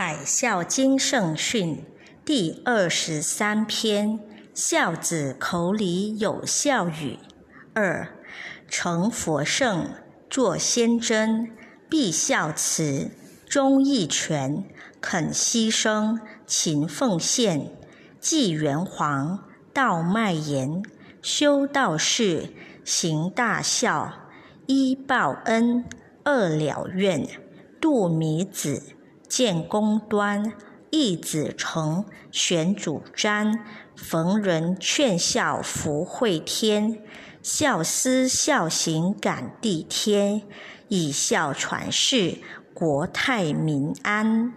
百孝经圣训第二十三篇：孝子口里有孝语。二，成佛圣，作先真，必孝慈，忠义全，肯牺牲，勤奉献，继元皇，道迈严，修道士，行大孝，一报恩，二了愿，度弥子。建功端，义子成，玄主瞻，逢人劝孝福慧天，孝思孝行感地天，以孝传世，国泰民安。